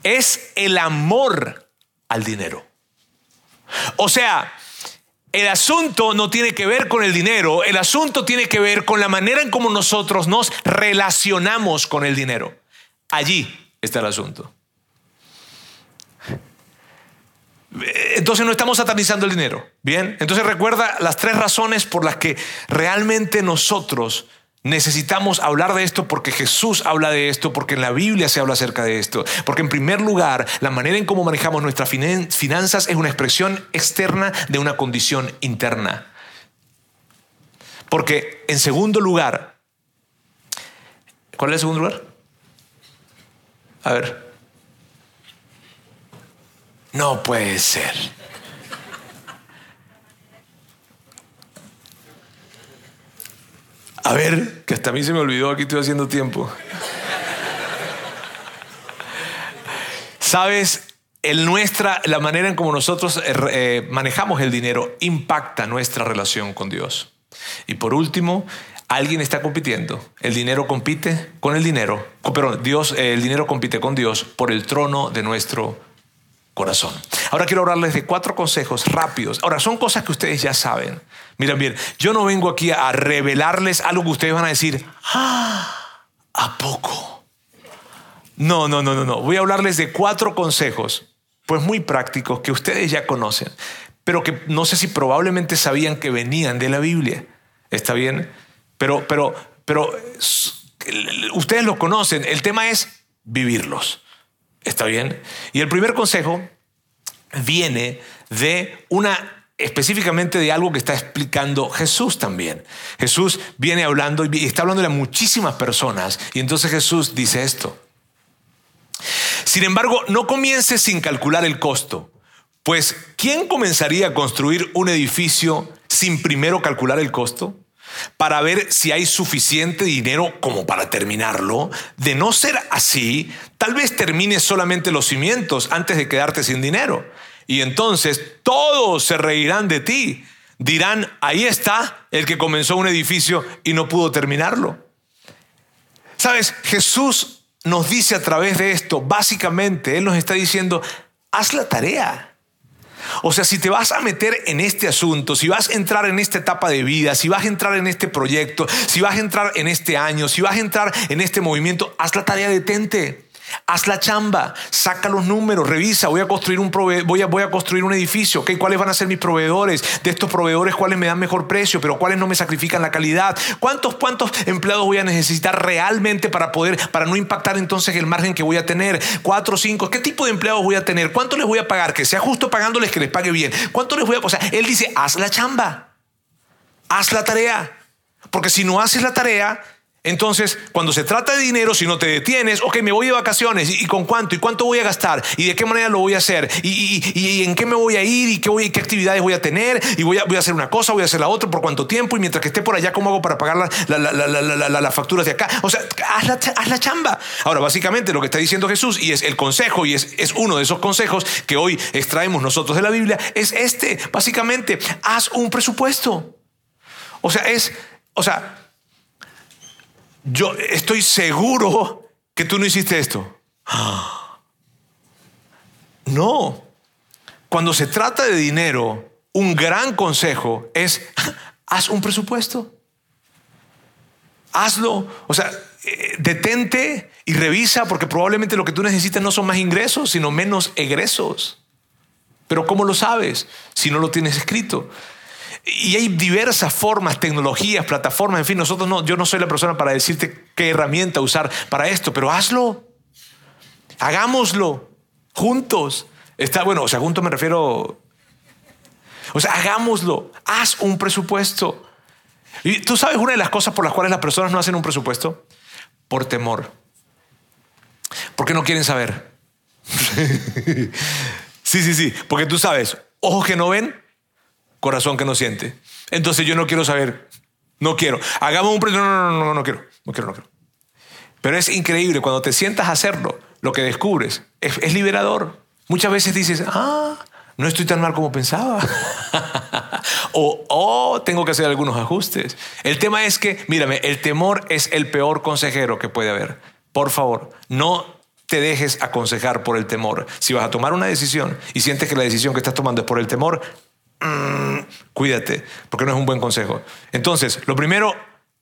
es el amor al dinero. O sea, el asunto no tiene que ver con el dinero, el asunto tiene que ver con la manera en cómo nosotros nos relacionamos con el dinero. Allí está el asunto. Entonces no estamos satanizando el dinero. Bien, entonces recuerda las tres razones por las que realmente nosotros necesitamos hablar de esto porque Jesús habla de esto, porque en la Biblia se habla acerca de esto. Porque en primer lugar, la manera en cómo manejamos nuestras finanzas es una expresión externa de una condición interna. Porque en segundo lugar, ¿cuál es el segundo lugar? A ver. No puede ser. A ver, que hasta a mí se me olvidó, aquí estoy haciendo tiempo. Sabes, el nuestra, la manera en como nosotros eh, eh, manejamos el dinero impacta nuestra relación con Dios. Y por último, Alguien está compitiendo. El dinero compite con el dinero. Pero Dios, eh, el dinero compite con Dios por el trono de nuestro corazón. Ahora quiero hablarles de cuatro consejos rápidos. Ahora, son cosas que ustedes ya saben. Miren bien, yo no vengo aquí a revelarles algo que ustedes van a decir, ah, ¿a poco? No, no, no, no, no. Voy a hablarles de cuatro consejos, pues muy prácticos, que ustedes ya conocen, pero que no sé si probablemente sabían que venían de la Biblia. ¿Está bien? Pero, pero, pero ustedes los conocen. El tema es vivirlos. ¿Está bien? Y el primer consejo viene de una específicamente de algo que está explicando Jesús también. Jesús viene hablando y está hablando a muchísimas personas y entonces Jesús dice esto. Sin embargo, no comiences sin calcular el costo, pues ¿quién comenzaría a construir un edificio sin primero calcular el costo? Para ver si hay suficiente dinero como para terminarlo. De no ser así, tal vez termines solamente los cimientos antes de quedarte sin dinero. Y entonces todos se reirán de ti. dirán, ahí está el que comenzó un edificio y no pudo terminarlo. Sabes, Jesús nos dice a través de esto, básicamente, Él nos está diciendo, haz la tarea. O sea, si te vas a meter en este asunto, si vas a entrar en esta etapa de vida, si vas a entrar en este proyecto, si vas a entrar en este año, si vas a entrar en este movimiento, haz la tarea, detente. Haz la chamba, saca los números, revisa, voy a construir un, voy a, voy a construir un edificio, ¿cuáles van a ser mis proveedores? De estos proveedores, ¿cuáles me dan mejor precio? Pero ¿cuáles no me sacrifican la calidad? ¿Cuántos, cuántos empleados voy a necesitar realmente para poder, para no impactar entonces el margen que voy a tener? Cuatro, cinco, ¿qué tipo de empleados voy a tener? ¿Cuánto les voy a pagar? Que sea justo pagándoles que les pague bien. ¿Cuánto les voy a, o sea, él dice, haz la chamba, haz la tarea. Porque si no haces la tarea, entonces, cuando se trata de dinero, si no te detienes, ok, me voy de vacaciones, ¿y con cuánto? ¿Y cuánto voy a gastar? ¿Y de qué manera lo voy a hacer? ¿Y, en qué me voy a ir? ¿Y qué, voy, qué actividades voy a tener? ¿Y voy a, voy a, hacer una cosa, voy a hacer la otra? ¿Por cuánto tiempo? Y mientras que esté por allá, ¿cómo hago para pagar las facturas de acá? O sea, haz la, haz la, chamba. Ahora, básicamente lo que está diciendo Jesús, y es el consejo, y es, es uno de esos consejos que hoy extraemos nosotros de la Biblia, es este. Básicamente, haz un presupuesto. O sea, es, o sea, yo estoy seguro que tú no hiciste esto. No. Cuando se trata de dinero, un gran consejo es, haz un presupuesto. Hazlo. O sea, eh, detente y revisa porque probablemente lo que tú necesitas no son más ingresos, sino menos egresos. Pero ¿cómo lo sabes si no lo tienes escrito? Y hay diversas formas, tecnologías, plataformas, en fin, nosotros no, yo no soy la persona para decirte qué herramienta usar para esto, pero hazlo. Hagámoslo juntos. Está bueno, o sea, juntos me refiero o sea, hagámoslo. Haz un presupuesto. Y tú sabes una de las cosas por las cuales las personas no hacen un presupuesto por temor. Porque no quieren saber. sí, sí, sí, porque tú sabes, ojos que no ven, corazón que no siente. Entonces yo no quiero saber, no quiero. Hagamos un no, no, no, no, no quiero, no quiero, no quiero. Pero es increíble, cuando te sientas a hacerlo, lo que descubres es, liberador. Muchas veces dices, ah, no estoy tan mal como pensaba. o, oh, tengo que hacer algunos ajustes. El tema es que, mírame, el temor es el peor consejero que puede haber. Por favor, no te dejes aconsejar por el temor. Si vas a tomar una decisión y sientes que la decisión que estás tomando es por el temor, Mm, cuídate, porque no es un buen consejo. Entonces, lo primero,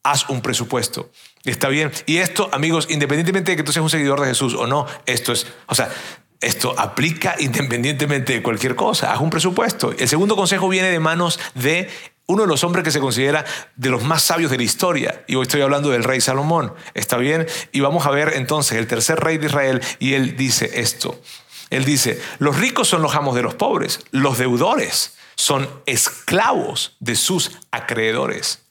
haz un presupuesto. Está bien. Y esto, amigos, independientemente de que tú seas un seguidor de Jesús o no, esto es, o sea, esto aplica independientemente de cualquier cosa. Haz un presupuesto. El segundo consejo viene de manos de uno de los hombres que se considera de los más sabios de la historia. Y hoy estoy hablando del rey Salomón. ¿Está bien? Y vamos a ver entonces el tercer rey de Israel. Y él dice esto. Él dice, los ricos son los amos de los pobres, los deudores son esclavos de sus acreedores.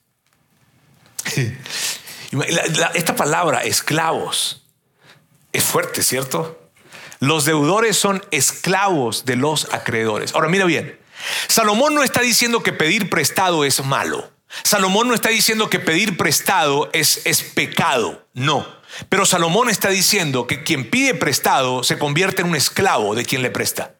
Esta palabra, esclavos, es fuerte, ¿cierto? Los deudores son esclavos de los acreedores. Ahora mira bien, Salomón no está diciendo que pedir prestado es malo. Salomón no está diciendo que pedir prestado es, es pecado, no. Pero Salomón está diciendo que quien pide prestado se convierte en un esclavo de quien le presta.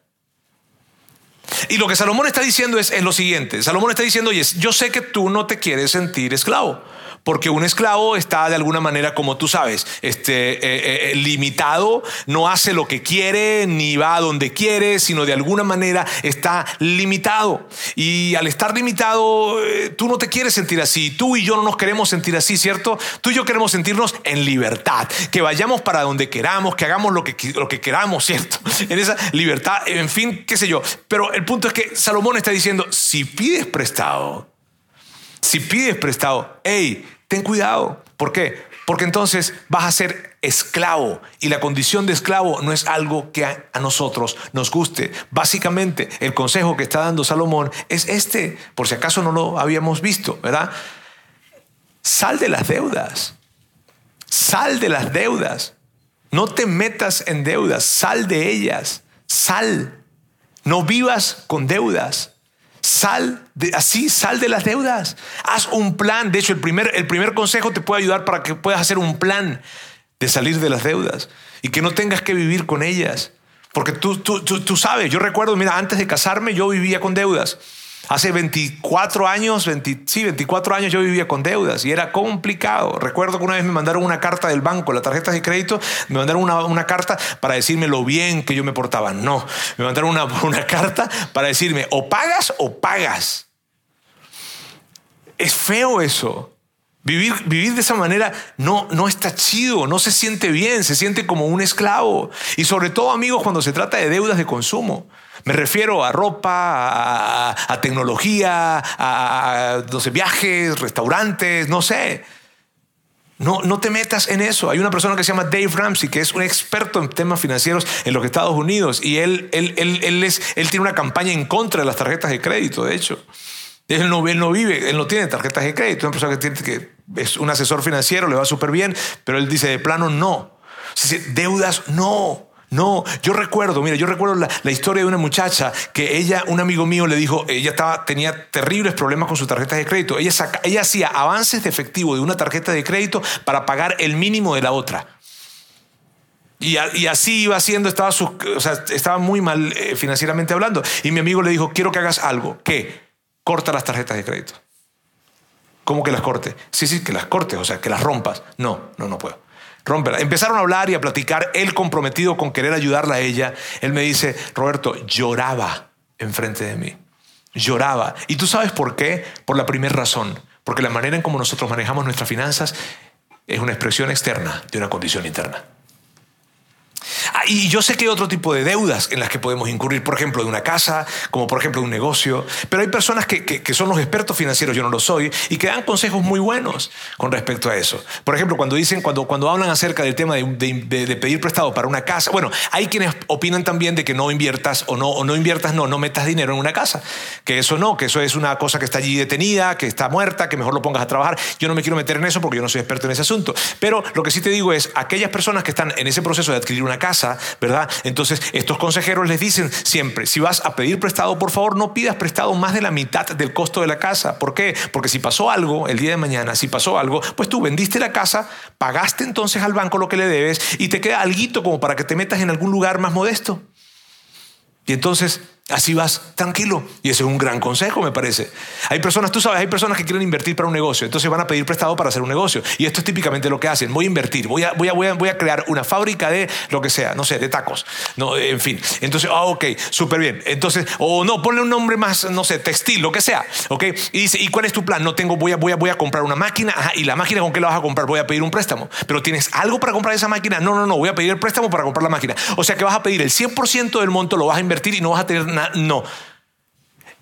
Y lo que Salomón está diciendo es, lo siguiente. Salomón está diciendo, oye, yo sé que tú no te quieres sentir esclavo porque un esclavo está de alguna manera, como tú sabes, este, eh, eh, eh, limitado, no hace lo que quiere, ni va a donde quiere, sino de alguna manera está limitado. Y al estar limitado, tú no te quieres sentir así, tú y yo no nos queremos sentir así, ¿cierto? Tú y yo queremos sentirnos en libertad, que vayamos para donde queramos, que hagamos lo que, lo que queramos, ¿cierto? En esa libertad, en fin, qué sé yo. Pero el punto es que Salomón está diciendo, si pides prestado, si pides prestado, hey, ten cuidado. ¿Por qué? Porque entonces vas a ser esclavo y la condición de esclavo no es algo que a, nosotros nos guste. Básicamente, el consejo que está dando Salomón es este, por si acaso no lo habíamos visto, ¿verdad? Sal de las deudas. Sal de las deudas. No te metas en deudas, sal de ellas. Sal. No vivas con deudas. Sal de, así, sal de las deudas. Haz un plan. De hecho, el primer, el primer consejo te puede ayudar para que puedas hacer un plan de salir de las deudas y que no tengas que vivir con ellas. Porque tú, tú, tú, sabes, yo recuerdo, mira, antes de casarme yo vivía con deudas. Hace 24 años, sí, 24 años yo vivía con deudas y era complicado. Recuerdo que una vez me mandaron una carta del banco, las tarjetas de crédito, me mandaron una, carta para decirme lo bien que yo me portaba. No, me mandaron una, una carta para decirme o pagas o pagas. Es feo eso. Vivir, vivir, de esa manera no, no está chido, no se siente bien, se siente como un esclavo. Y sobre todo, amigos, cuando se trata de deudas de consumo. Me refiero a ropa, a, tecnología, a, viajes, restaurantes, no sé. No, no te metas en eso. Hay una persona que se llama Dave Ramsey, que es un experto en temas financieros en los Estados Unidos, y él, él, él, es, él tiene una campaña en contra de las tarjetas de crédito, de hecho. Él no, él no vive, él no tiene tarjetas de crédito. Es una persona que, que es un asesor financiero, le va súper bien, pero él dice de plano no. Deudas no. No, yo recuerdo, mira, yo recuerdo la, historia de una muchacha que ella, un amigo mío le dijo, ella estaba, tenía terribles problemas con sus tarjetas de crédito. Ella, ella hacía avances de efectivo de una tarjeta de crédito para pagar el mínimo de la otra. Y, así iba haciendo, estaba, o sea, estaba muy mal eh, financieramente hablando. Y mi amigo le dijo, quiero que hagas algo. ¿Qué? Corta las tarjetas de crédito. ¿Cómo que las corte? Sí, sí, que las cortes, o sea, que las rompas. No, no, no puedo. Empezaron a hablar y a platicar, él comprometido con querer ayudarla a ella. Él me dice, Roberto, lloraba enfrente de mí. Lloraba. ¿Y tú sabes por qué? Por la primera razón. Porque la manera en cómo nosotros manejamos nuestras finanzas es una expresión externa de una condición interna. Ah, y yo sé que hay otro tipo de deudas en las que podemos incurrir, por ejemplo, de una casa, como por ejemplo de un negocio, pero hay personas que, que, son los expertos financieros, yo no lo soy, y que dan consejos muy buenos con respecto a eso. Por ejemplo, cuando dicen, cuando, cuando hablan acerca del tema de, de, pedir prestado para una casa, bueno, hay quienes opinan también de que no inviertas o no, o no inviertas, no, no metas dinero en una casa, que eso no, que eso es una cosa que está allí detenida, que está muerta, que mejor lo pongas a trabajar. Yo no me quiero meter en eso porque yo no soy experto en ese asunto, pero lo que sí te digo es, aquellas personas que están en ese proceso de adquirir una casa, ¿verdad? Entonces, estos consejeros les dicen siempre, si vas a pedir prestado, por favor, no pidas prestado más de la mitad del costo de la casa. ¿Por qué? Porque si pasó algo el día de mañana, si pasó algo, pues tú vendiste la casa, pagaste entonces al banco lo que le debes y te queda algo como para que te metas en algún lugar más modesto. Y entonces Así vas tranquilo. Y ese es un gran consejo, me parece. Hay personas, tú sabes, hay personas que quieren invertir para un negocio, entonces van a pedir prestado para hacer un negocio. Y esto es típicamente lo que hacen. Voy a invertir, voy a, voy a, voy a, crear una fábrica de lo que sea, no sé, de tacos. No, en fin. Entonces, ah, ok, súper bien. Entonces, o no, ponle un nombre más, no sé, textil, lo que sea. Ok. Y dice, ¿y cuál es tu plan? No tengo, voy a, voy a, voy a comprar una máquina. ¿y la máquina con qué la vas a comprar? Voy a pedir un préstamo. Pero ¿tienes algo para comprar esa máquina? No, no, no, voy a pedir el préstamo para comprar la máquina. O sea que vas a pedir el 100% del monto, lo vas a invertir y no vas a tener No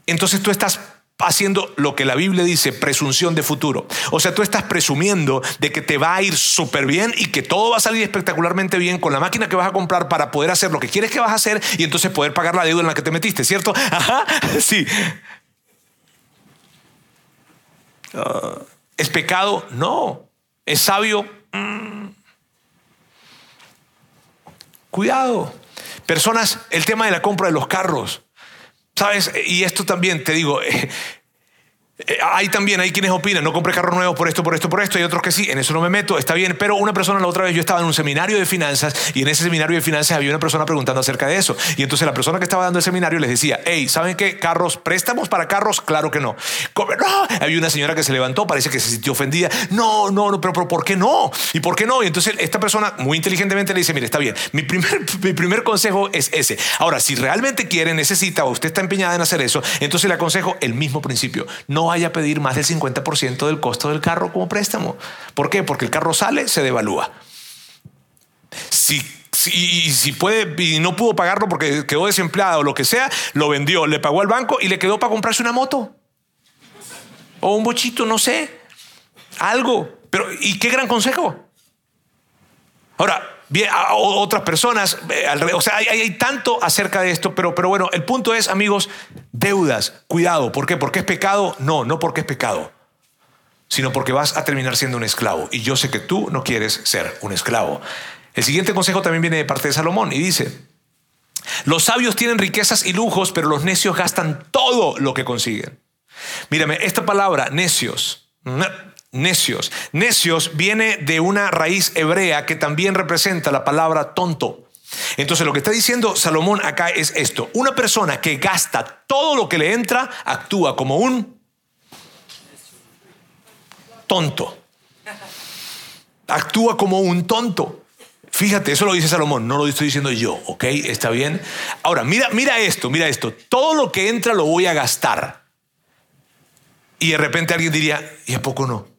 entonces tú estás haciendo lo que la Biblia dice, presunción de futuro. O sea, tú estás presumiendo de que te va a ir súper bien y que todo va a salir espectacularmente bien con la máquina que vas a comprar para poder hacer lo que quieres que vas a hacer y entonces poder pagar la deuda en la que te metiste, ¿cierto? Ajá, sí. Ah, ¿Es pecado? No. ¿Es sabio? Mm. Cuidado. Personas, el tema de la compra de los carros. ¿Sabes? Y esto también te digo, Eh, hay también, hay quienes opinan, no compré carros nuevos por esto, por esto, por esto, y otros que sí, en eso no me meto, está bien, pero una persona la otra vez yo estaba en un seminario de finanzas y en ese seminario de finanzas había una persona preguntando acerca de eso. Y entonces la persona que estaba dando el seminario les decía, hey, ¿saben qué? ¿Carros? ¿Préstamos para carros? Claro que no. no. Había una señora que se levantó, parece que se sintió ofendida. No, no, no, pero, pero ¿por qué no? ¿Y por qué no? Y entonces esta persona muy inteligentemente le dice, mire, está bien, mi primer, mi primer consejo es ese. Ahora, si realmente quiere, necesita o usted está empeñada en hacer eso, entonces le aconsejo el mismo principio. No vaya a pedir más del 50% del costo del carro como préstamo. ¿Por qué? Porque el carro sale, se devalúa. Si si puede y no pudo pagarlo porque quedó desempleado o lo que sea, lo vendió, le pagó al banco y le quedó para comprarse una moto o un bochito, no sé, algo. Pero ¿y qué gran consejo? Ahora, bien, otras personas, eh, o sea, hay, hay, tanto acerca de esto, pero, pero bueno, el punto es, amigos, deudas, cuidado, ¿por qué? ¿Porque es pecado? No, no porque es pecado, sino porque vas a terminar siendo un esclavo. Y yo sé que tú no quieres ser un esclavo. El siguiente consejo también viene de parte de Salomón y dice, los sabios tienen riquezas y lujos, pero los necios gastan todo lo que consiguen. Mírame, esta palabra, necios, necios. Necios viene de una raíz hebrea que también representa la palabra tonto. Entonces lo que está diciendo Salomón acá es esto. Una persona que gasta todo lo que le entra actúa como un tonto. Actúa como un tonto. Fíjate, eso lo dice Salomón, no lo estoy diciendo yo, ¿ok? ¿Está bien? Ahora, mira, mira esto, mira esto. Todo lo que entra lo voy a gastar. Y de repente alguien diría, ¿y a poco no?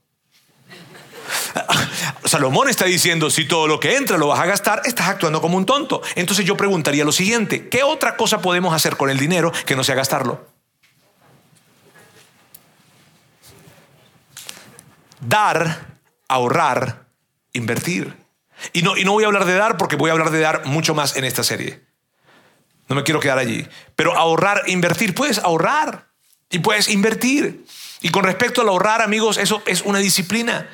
Salomón está diciendo, si todo lo que entra lo vas a gastar, estás actuando como un tonto. Entonces yo preguntaría lo siguiente, ¿qué otra cosa podemos hacer con el dinero que no sea gastarlo? Dar, ahorrar, invertir. Y no, y no voy a hablar de dar porque voy a hablar de dar mucho más en esta serie. No me quiero quedar allí. Pero ahorrar, invertir, puedes ahorrar y puedes invertir. Y con respecto al ahorrar, amigos, eso es una disciplina.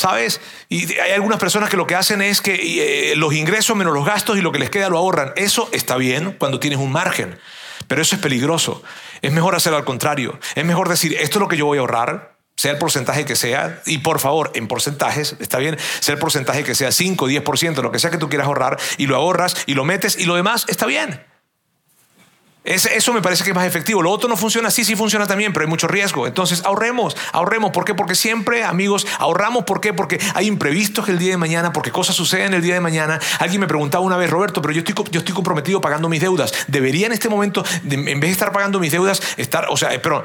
¿Sabes? Y hay algunas personas que lo que hacen es que eh, los ingresos menos los gastos y lo que les queda lo ahorran. Eso está bien cuando tienes un margen, pero eso es peligroso. Es mejor hacerlo al contrario. Es mejor decir, esto es lo que yo voy a ahorrar, sea el porcentaje que sea, y por favor, en porcentajes, está bien, sea el porcentaje que sea 5, 10%, lo que sea que tú quieras ahorrar, y lo ahorras y lo metes y lo demás está bien. Eso me parece que es más efectivo. Lo otro no funciona así, sí funciona también, pero hay mucho riesgo. Entonces ahorremos, ahorremos. ¿Por qué? Porque siempre, amigos, ahorramos. ¿Por qué? Porque hay imprevistos el día de mañana, porque cosas suceden el día de mañana. Alguien me preguntaba una vez, Roberto, pero yo estoy, yo estoy comprometido pagando mis deudas. ¿Debería en este momento, en vez de estar pagando mis deudas, estar, o sea, eh, pero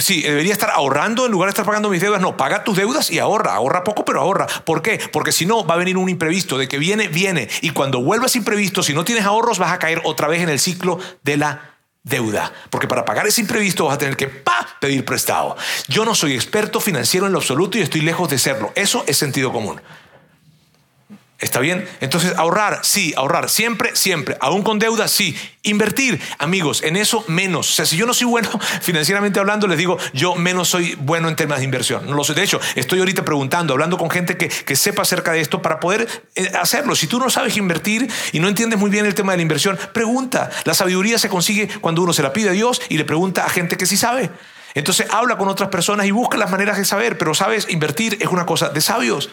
sí, debería estar ahorrando en lugar de estar pagando mis deudas? No, paga tus deudas y ahorra. Ahorra poco, pero ahorra. ¿Por qué? Porque si no, va a venir un imprevisto. De que viene, viene. Y cuando vuelvas imprevisto, si no tienes ahorros, vas a caer otra vez en el ciclo de la deuda, porque para pagar ese imprevisto vas a tener que pedir prestado. Yo no soy experto financiero en lo absoluto y estoy lejos de serlo. Eso es sentido común. ¿Está bien? Entonces, ahorrar, sí, ahorrar, siempre, siempre. Aún con deuda, sí. Invertir, amigos, en eso menos. O sea, si yo no soy bueno financieramente hablando, les digo, yo menos soy bueno en temas de inversión. No lo sé. De hecho, estoy ahorita preguntando, hablando con gente que, que sepa acerca de esto para poder eh, hacerlo. Si tú no sabes invertir y no entiendes muy bien el tema de la inversión, pregunta. La sabiduría se consigue cuando uno se la pide a Dios y le pregunta a gente que sí sabe. Entonces habla con otras personas y busca las maneras de saber, pero sabes, invertir es una cosa de sabios.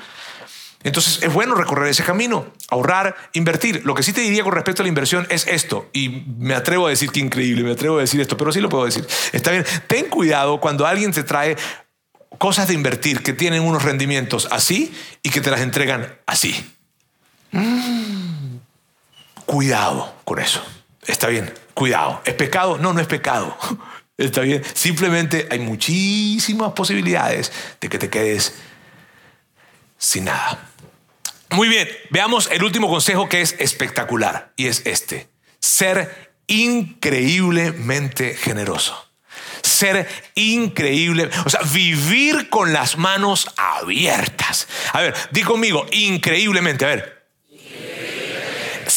Entonces es bueno recorrer ese camino, ahorrar, invertir. Lo que sí te diría con respecto a la inversión es esto, y me atrevo a decir que increíble, me atrevo a decir esto, pero sí lo puedo decir. Está bien, ten cuidado cuando alguien te trae cosas de invertir que tienen unos rendimientos así y que te las entregan así. Mm. Cuidado con eso. Está bien, cuidado. ¿Es pecado? No, no es pecado. Está bien. Simplemente hay muchísimas posibilidades de que te quedes sin nada. Muy bien, veamos el último consejo que es espectacular y es este. Ser increíblemente generoso. Ser increíble, o sea, vivir con las manos abiertas. A ver, di conmigo, increíblemente, a ver,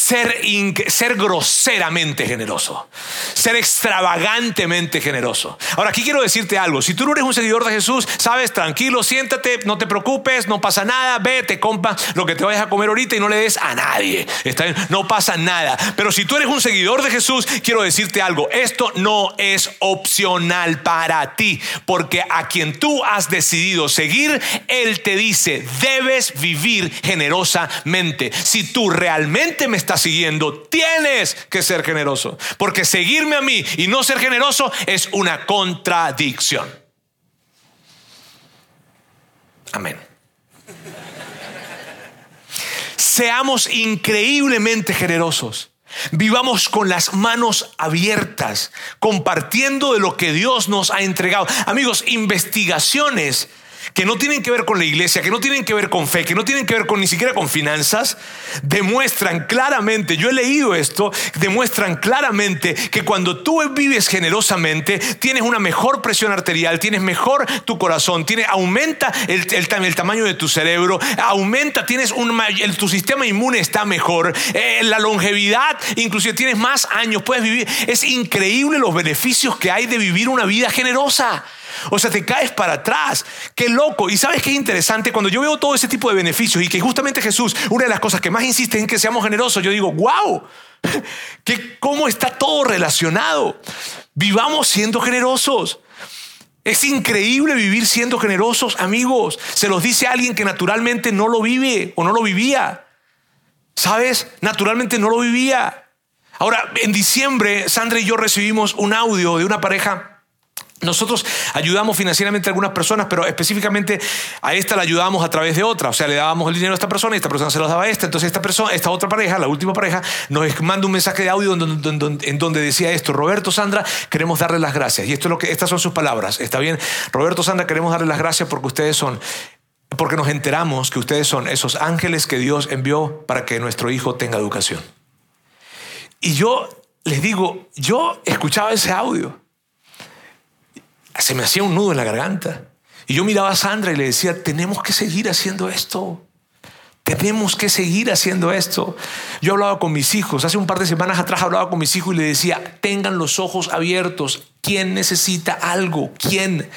ser, ser groseramente generoso, ser extravagantemente generoso. Ahora, aquí quiero decirte algo. Si tú no eres un seguidor de Jesús, sabes, tranquilo, siéntate, no te preocupes, no pasa nada, ve, te compra lo que te vayas a comer ahorita y no le des a nadie. Está No pasa nada. Pero si tú eres un seguidor de Jesús, quiero decirte algo. Esto no es opcional para ti, porque a quien tú has decidido seguir, Él te dice, debes vivir generosamente. Si tú realmente me estás siguiendo, tienes que ser generoso. Porque seguirme a mí y no ser generoso es una contradicción. Amén. Seamos increíblemente generosos. Vivamos con las manos abiertas, compartiendo de lo que Dios nos ha entregado. Amigos, investigaciones que no tienen que ver con la iglesia, que no tienen que ver con fe, que no tienen que ver con ni siquiera con finanzas, demuestran claramente, yo he leído esto, demuestran claramente que cuando tú vives generosamente, tienes una mejor presión arterial, tienes mejor tu corazón, tiene, aumenta el, el, tamaño de tu cerebro, aumenta, tienes un, tu sistema inmune está mejor, eh, la longevidad, inclusive tienes más años, puedes vivir. Es increíble los beneficios que hay de vivir una vida generosa. O sea, te caes para atrás. Qué loco. Y sabes qué interesante, cuando yo veo todo ese tipo de beneficios y que justamente Jesús, una de las cosas que más insiste en que seamos generosos, yo digo, wow, que cómo está todo relacionado. Vivamos siendo generosos. Es increíble vivir siendo generosos, amigos. Se los dice alguien que naturalmente no lo vive o no lo vivía. ¿Sabes? Naturalmente no lo vivía. Ahora, en diciembre, Sandra y yo recibimos un audio de una pareja nosotros ayudamos financieramente a algunas personas, pero específicamente a esta la ayudábamos a través de otra. O sea, le dábamos el dinero a esta persona y esta persona se lo daba a esta. Entonces esta persona, esta otra pareja, la última pareja, nos manda un mensaje de audio en donde, decía esto, Roberto, Sandra, queremos darle las gracias. Y esto es lo que, estas son sus palabras. ¿Está bien? Roberto, Sandra, queremos darle las gracias porque ustedes son, porque nos enteramos que ustedes son esos ángeles que Dios envió para que nuestro hijo tenga educación. Y yo les digo, yo escuchaba ese audio se me hacía un nudo en la garganta. Y yo miraba a Sandra y le decía, tenemos que seguir haciendo esto. Tenemos que seguir haciendo esto. Yo hablaba con mis hijos, hace un par de semanas atrás hablaba con mis hijos y le decía, tengan los ojos abiertos. ¿Quién necesita algo? ¿Quién?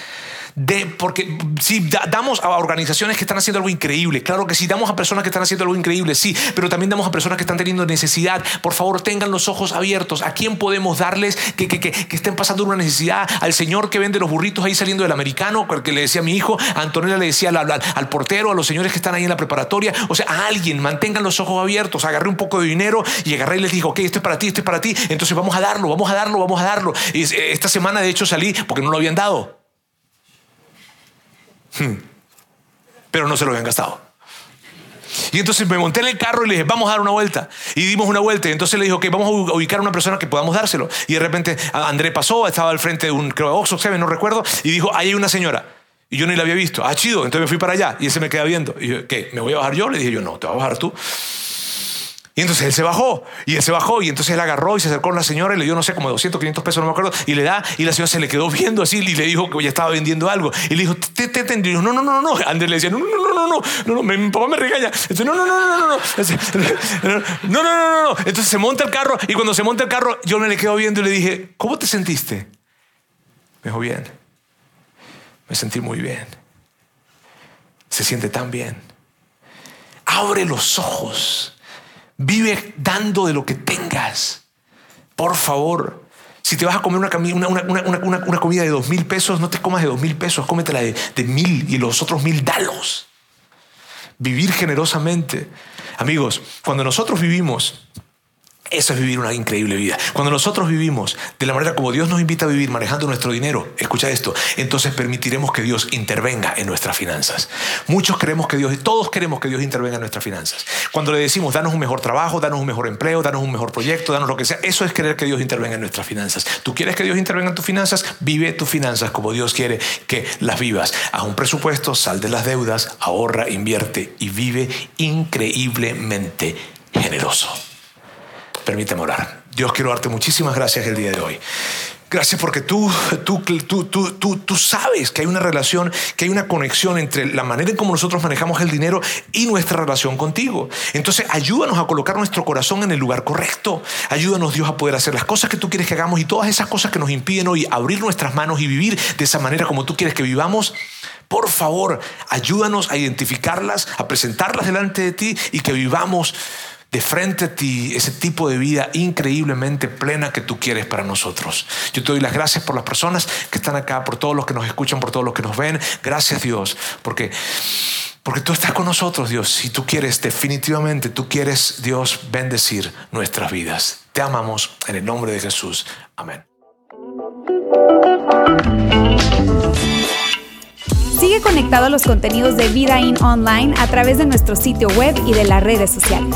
De, porque si damos a organizaciones que están haciendo algo increíble, claro que sí, damos a personas que están haciendo algo increíble, sí, pero también damos a personas que están teniendo necesidad. Por favor, tengan los ojos abiertos. ¿A quién podemos darles que, estén pasando una necesidad? Al señor que vende los burritos ahí saliendo del americano, que le decía a mi hijo, a Antonella le decía al, al, portero, a los señores que están ahí en la preparatoria, o sea, a alguien, mantengan los ojos abiertos. Agarré un poco de dinero y agarré y les dije, ok, esto es para ti, esto es para ti, entonces vamos a darlo, vamos a darlo, vamos a darlo. Y esta semana, de hecho, salí porque no lo habían dado. Hmm. Pero no se lo habían gastado. Y entonces me monté en el carro y le dije, vamos a dar una vuelta. Y dimos una vuelta. Y entonces le dije, ok, vamos a ubicar a una persona que podamos dárselo. Y de repente André pasó, estaba al frente de un, creo, Oxxo, no recuerdo, y dijo, ahí hay una señora. Y yo ni la había visto. Ah, chido. Entonces me fui para allá y ese me queda viendo. Y yo, ¿qué? ¿Me voy a bajar yo? Le dije yo, no, te vas a bajar tú. Y entonces él se bajó, y él se bajó, y entonces él agarró y se acercó a la señora y le dio, no sé, como 200, 500 pesos, no me acuerdo, y le da, y la señora se le quedó viendo así y le dijo que ya estaba vendiendo algo. Y le dijo, te, te, te, no, no, no, no. Andrés le decía, no, no, no, no, no, no, mi papá me regaña. no, no, no, no, no, no, no, no, no, no. Entonces se monta el carro, y cuando se monta el carro, yo me le quedo viendo y le dije, ¿cómo te sentiste? Me dijo, bien. Me sentí muy bien. Se siente tan bien. Abre los ojos Vive dando de lo que tengas. Por favor. Si te vas a comer una, comida de dos mil pesos, no te comas de dos mil pesos, cómetela de, de mil y los otros mil dalos. Vivir generosamente. Amigos, cuando nosotros vivimos eso es vivir una increíble vida. Cuando nosotros vivimos de la manera como Dios nos invita a vivir, manejando nuestro dinero, escucha esto, entonces permitiremos que Dios intervenga en nuestras finanzas. Muchos queremos que Dios, todos queremos que Dios intervenga en nuestras finanzas. Cuando le decimos, danos un mejor trabajo, danos un mejor empleo, danos un mejor proyecto, danos lo que sea, eso es querer que Dios intervenga en nuestras finanzas. ¿Tú quieres que Dios intervenga en tus finanzas? Vive tus finanzas como Dios quiere que las vivas. Haz un presupuesto, sal de las deudas, ahorra, invierte y vive increíblemente generoso. Permíteme orar. Dios, quiero darte muchísimas gracias el día de hoy. Gracias porque tú, tú, tú, tú, tú, sabes que hay una relación, que hay una conexión entre la manera en cómo nosotros manejamos el dinero y nuestra relación contigo. Entonces, ayúdanos a colocar nuestro corazón en el lugar correcto. Ayúdanos, Dios, a poder hacer las cosas que tú quieres que hagamos y todas esas cosas que nos impiden hoy abrir nuestras manos y vivir de esa manera como tú quieres que vivamos. Por favor, ayúdanos a identificarlas, a presentarlas delante de ti y que vivamos de frente a ti ese tipo de vida increíblemente plena que tú quieres para nosotros. Yo te doy las gracias por las personas que están acá, por todos los que nos escuchan, por todos los que nos ven. Gracias Dios, porque, porque tú estás con nosotros Dios. Si tú quieres, definitivamente tú quieres Dios bendecir nuestras vidas. Te amamos en el nombre de Jesús. Amén. Sigue conectado a los contenidos de Vida In Online a través de nuestro sitio web y de las redes sociales.